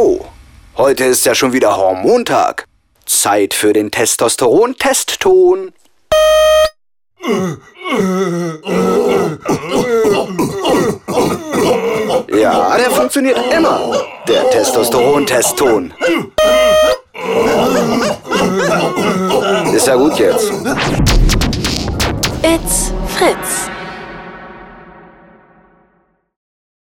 Oh, heute ist ja schon wieder Hormontag. Zeit für den Testosteron-Testton. Ja, der funktioniert immer. Der Testosteron-Testton. Ist ja gut jetzt. It's Fritz.